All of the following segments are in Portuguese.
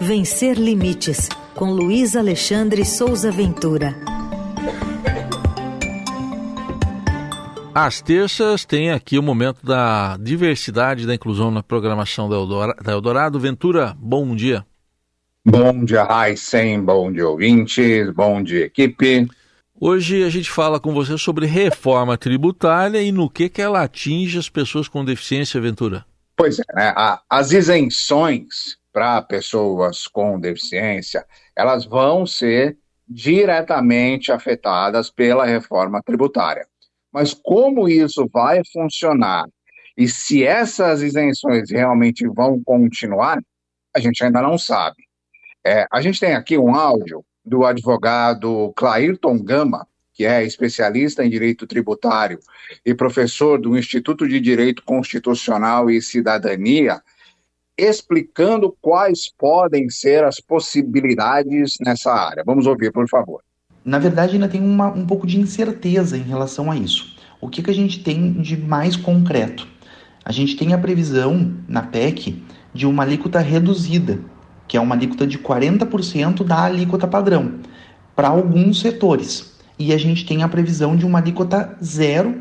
Vencer Limites, com Luiz Alexandre Souza Ventura. Às terças tem aqui o momento da diversidade e da inclusão na programação da Eldorado. Ventura, bom dia. Bom dia, Raíssen, bom dia, ouvintes, bom dia, equipe. Hoje a gente fala com você sobre reforma tributária e no que, que ela atinge as pessoas com deficiência, Ventura. Pois é, né? as isenções para pessoas com deficiência, elas vão ser diretamente afetadas pela reforma tributária. Mas como isso vai funcionar e se essas isenções realmente vão continuar, a gente ainda não sabe. É, a gente tem aqui um áudio do advogado Clairton Gama, que é especialista em direito tributário e professor do Instituto de Direito Constitucional e Cidadania, explicando quais podem ser as possibilidades nessa área. Vamos ouvir, por favor na verdade ainda tem uma, um pouco de incerteza em relação a isso. O que, que a gente tem de mais concreto? A gente tem a previsão na PEC de uma alíquota reduzida, que é uma alíquota de 40% da alíquota padrão, para alguns setores. E a gente tem a previsão de uma alíquota zero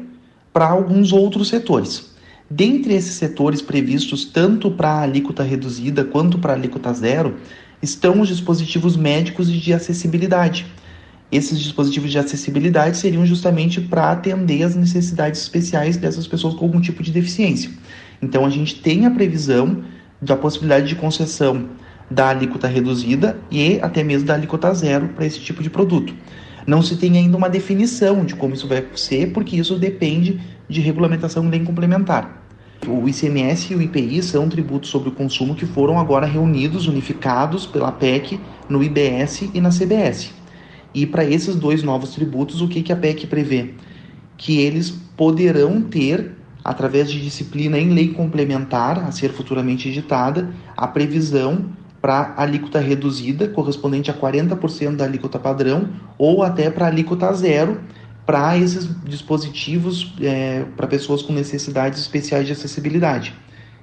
para alguns outros setores. Dentre esses setores previstos tanto para a alíquota reduzida quanto para alíquota zero, estão os dispositivos médicos e de acessibilidade esses dispositivos de acessibilidade seriam justamente para atender as necessidades especiais dessas pessoas com algum tipo de deficiência. Então a gente tem a previsão da possibilidade de concessão da alíquota reduzida e até mesmo da alíquota zero para esse tipo de produto. Não se tem ainda uma definição de como isso vai ser, porque isso depende de regulamentação bem complementar. O ICMS e o IPI são tributos sobre o consumo que foram agora reunidos, unificados pela PEC no IBS e na CBS. E para esses dois novos tributos, o que, que a PEC prevê? Que eles poderão ter, através de disciplina em lei complementar, a ser futuramente editada, a previsão para alíquota reduzida, correspondente a 40% da alíquota padrão, ou até para alíquota zero, para esses dispositivos é, para pessoas com necessidades especiais de acessibilidade.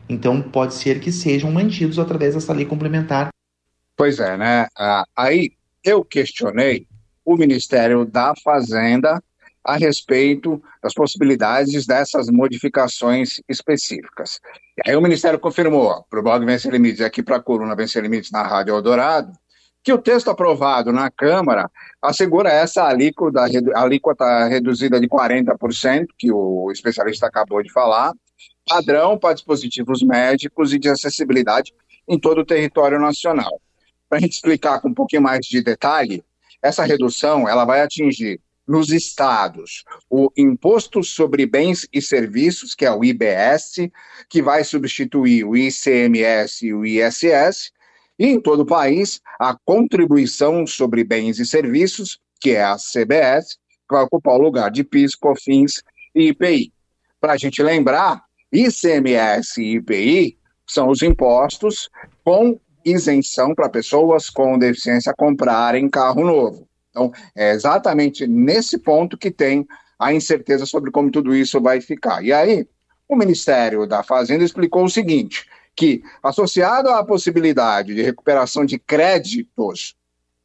Então, pode ser que sejam mantidos através dessa lei complementar. Pois é, né? Ah, aí eu questionei o Ministério da Fazenda a respeito das possibilidades dessas modificações específicas. E aí o Ministério confirmou para o blog Vencer Limites aqui para a coluna Vencer Limites na Rádio Eldorado que o texto aprovado na Câmara assegura essa alíquota, alíquota reduzida de 40%, que o especialista acabou de falar, padrão para dispositivos médicos e de acessibilidade em todo o território nacional. Para a gente explicar com um pouquinho mais de detalhe, essa redução ela vai atingir nos estados o Imposto sobre Bens e Serviços, que é o IBS, que vai substituir o ICMS e o ISS, e em todo o país a Contribuição sobre Bens e Serviços, que é a CBS, que vai ocupar o lugar de PIS, COFINS e IPI. Para a gente lembrar, ICMS e IPI são os impostos com isenção para pessoas com deficiência comprarem carro novo. Então, é exatamente nesse ponto que tem a incerteza sobre como tudo isso vai ficar. E aí, o Ministério da Fazenda explicou o seguinte: que, associado à possibilidade de recuperação de créditos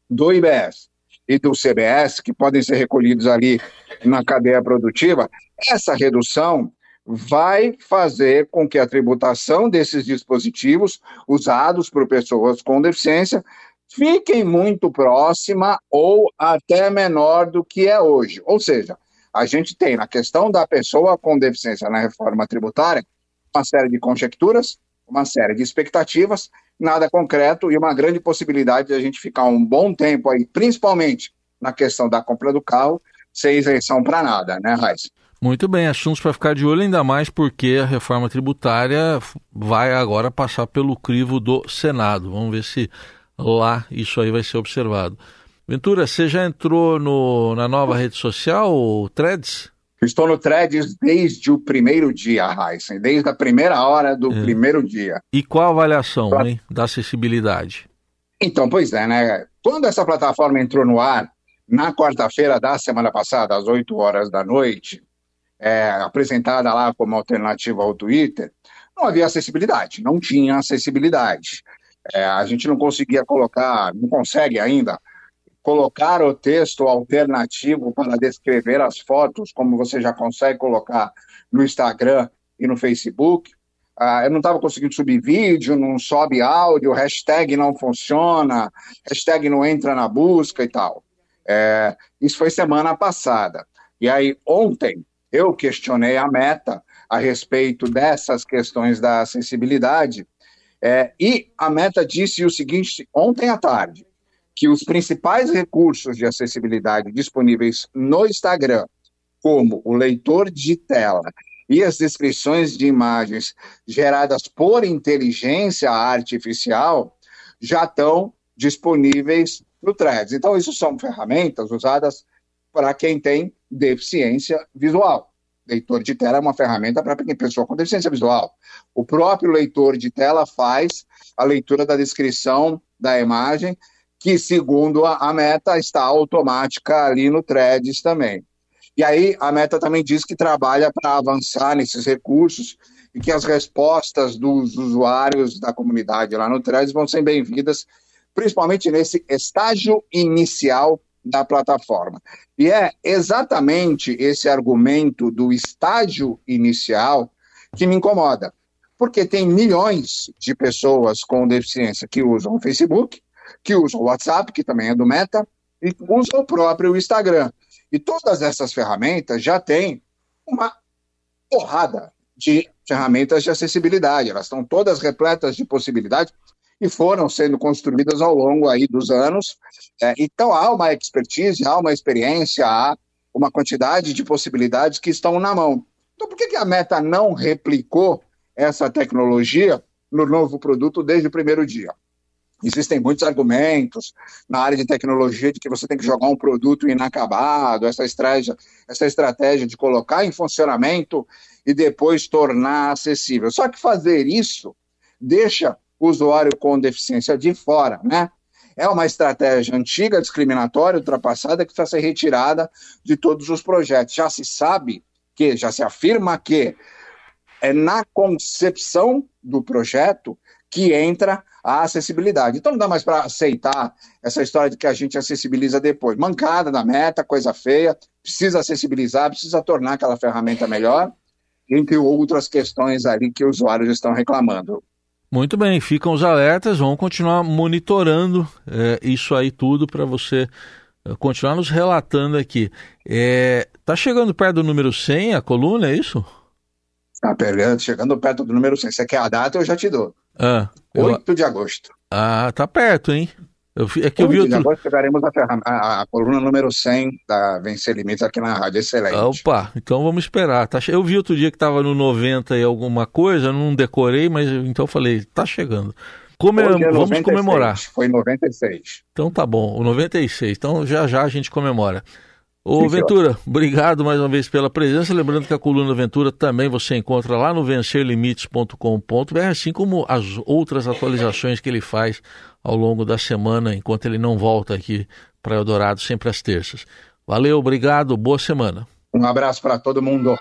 do IBS e do CBS, que podem ser recolhidos ali na cadeia produtiva, essa redução vai fazer com que a tributação desses dispositivos usados por pessoas com deficiência fiquem muito próxima ou até menor do que é hoje. Ou seja, a gente tem na questão da pessoa com deficiência na reforma tributária uma série de conjecturas, uma série de expectativas, nada concreto e uma grande possibilidade de a gente ficar um bom tempo aí, principalmente na questão da compra do carro, sem isenção para nada, né, Raíssa? Muito bem, assuntos para ficar de olho, ainda mais porque a reforma tributária vai agora passar pelo crivo do Senado. Vamos ver se lá isso aí vai ser observado. Ventura, você já entrou no, na nova rede social, o Threads? Estou no Threads desde o primeiro dia, Heisen, desde a primeira hora do é. primeiro dia. E qual a avaliação pra... hein, da acessibilidade? Então, pois é, né? Quando essa plataforma entrou no ar, na quarta-feira da semana passada, às 8 horas da noite, é, apresentada lá como alternativa ao Twitter, não havia acessibilidade, não tinha acessibilidade. É, a gente não conseguia colocar, não consegue ainda, colocar o texto alternativo para descrever as fotos, como você já consegue colocar no Instagram e no Facebook. Ah, eu não estava conseguindo subir vídeo, não sobe áudio, hashtag não funciona, hashtag não entra na busca e tal. É, isso foi semana passada. E aí, ontem, eu questionei a meta a respeito dessas questões da acessibilidade. É, e a meta disse o seguinte ontem à tarde: que os principais recursos de acessibilidade disponíveis no Instagram, como o leitor de tela e as descrições de imagens geradas por inteligência artificial, já estão disponíveis no Threads. Então, isso são ferramentas usadas para quem tem deficiência visual. Leitor de tela é uma ferramenta para pessoa com deficiência visual. O próprio leitor de tela faz a leitura da descrição da imagem que, segundo a, meta, está automática ali no Threads também. E aí a meta também diz que trabalha para avançar nesses recursos e que as respostas dos usuários da comunidade lá no Threads vão ser bem-vindas, principalmente nesse estágio inicial da plataforma. E é exatamente esse argumento do estágio inicial que me incomoda, porque tem milhões de pessoas com deficiência que usam o Facebook, que usa o WhatsApp, que também é do Meta, e usa o próprio Instagram. E todas essas ferramentas já têm uma porrada de ferramentas de acessibilidade. Elas estão todas repletas de possibilidades e foram sendo construídas ao longo aí dos anos. É, então há uma expertise, há uma experiência, há uma quantidade de possibilidades que estão na mão. Então por que, que a Meta não replicou essa tecnologia no novo produto desde o primeiro dia? Existem muitos argumentos na área de tecnologia de que você tem que jogar um produto inacabado, essa estratégia, essa estratégia de colocar em funcionamento e depois tornar acessível. Só que fazer isso deixa o usuário com deficiência de fora, né? É uma estratégia antiga, discriminatória, ultrapassada, que precisa ser retirada de todos os projetos. Já se sabe que, já se afirma que é na concepção do projeto que entra a acessibilidade. Então não dá mais para aceitar essa história de que a gente acessibiliza depois. Mancada da meta, coisa feia, precisa acessibilizar, precisa tornar aquela ferramenta melhor, entre outras questões ali que os usuários estão reclamando. Muito bem, ficam os alertas, vamos continuar monitorando é, isso aí tudo para você é, continuar nos relatando aqui. É, tá chegando perto do número 100 a coluna, é isso? Tá chegando perto do número 100. Você quer a data, eu já te dou. Ah, 8 eu... de agosto. Ah, tá perto, hein? Eu, é que 8 eu vi outro... agosto pegaremos a, a, a, coluna número 100 da Vencer Limites aqui na rádio. Excelente. Opa, então vamos esperar. Tá, eu vi outro dia que estava no 90 e alguma coisa, não decorei, mas então eu falei, tá chegando. Come... É vamos 96, comemorar. Foi 96. Então tá bom, o 96. Então já já a gente comemora. Ô Sim, Ventura, senhor. obrigado mais uma vez pela presença. Lembrando que a coluna Ventura também você encontra lá no vencerlimites.com.br, assim como as outras atualizações que ele faz ao longo da semana, enquanto ele não volta aqui para Eldorado, sempre às terças. Valeu, obrigado, boa semana. Um abraço para todo mundo.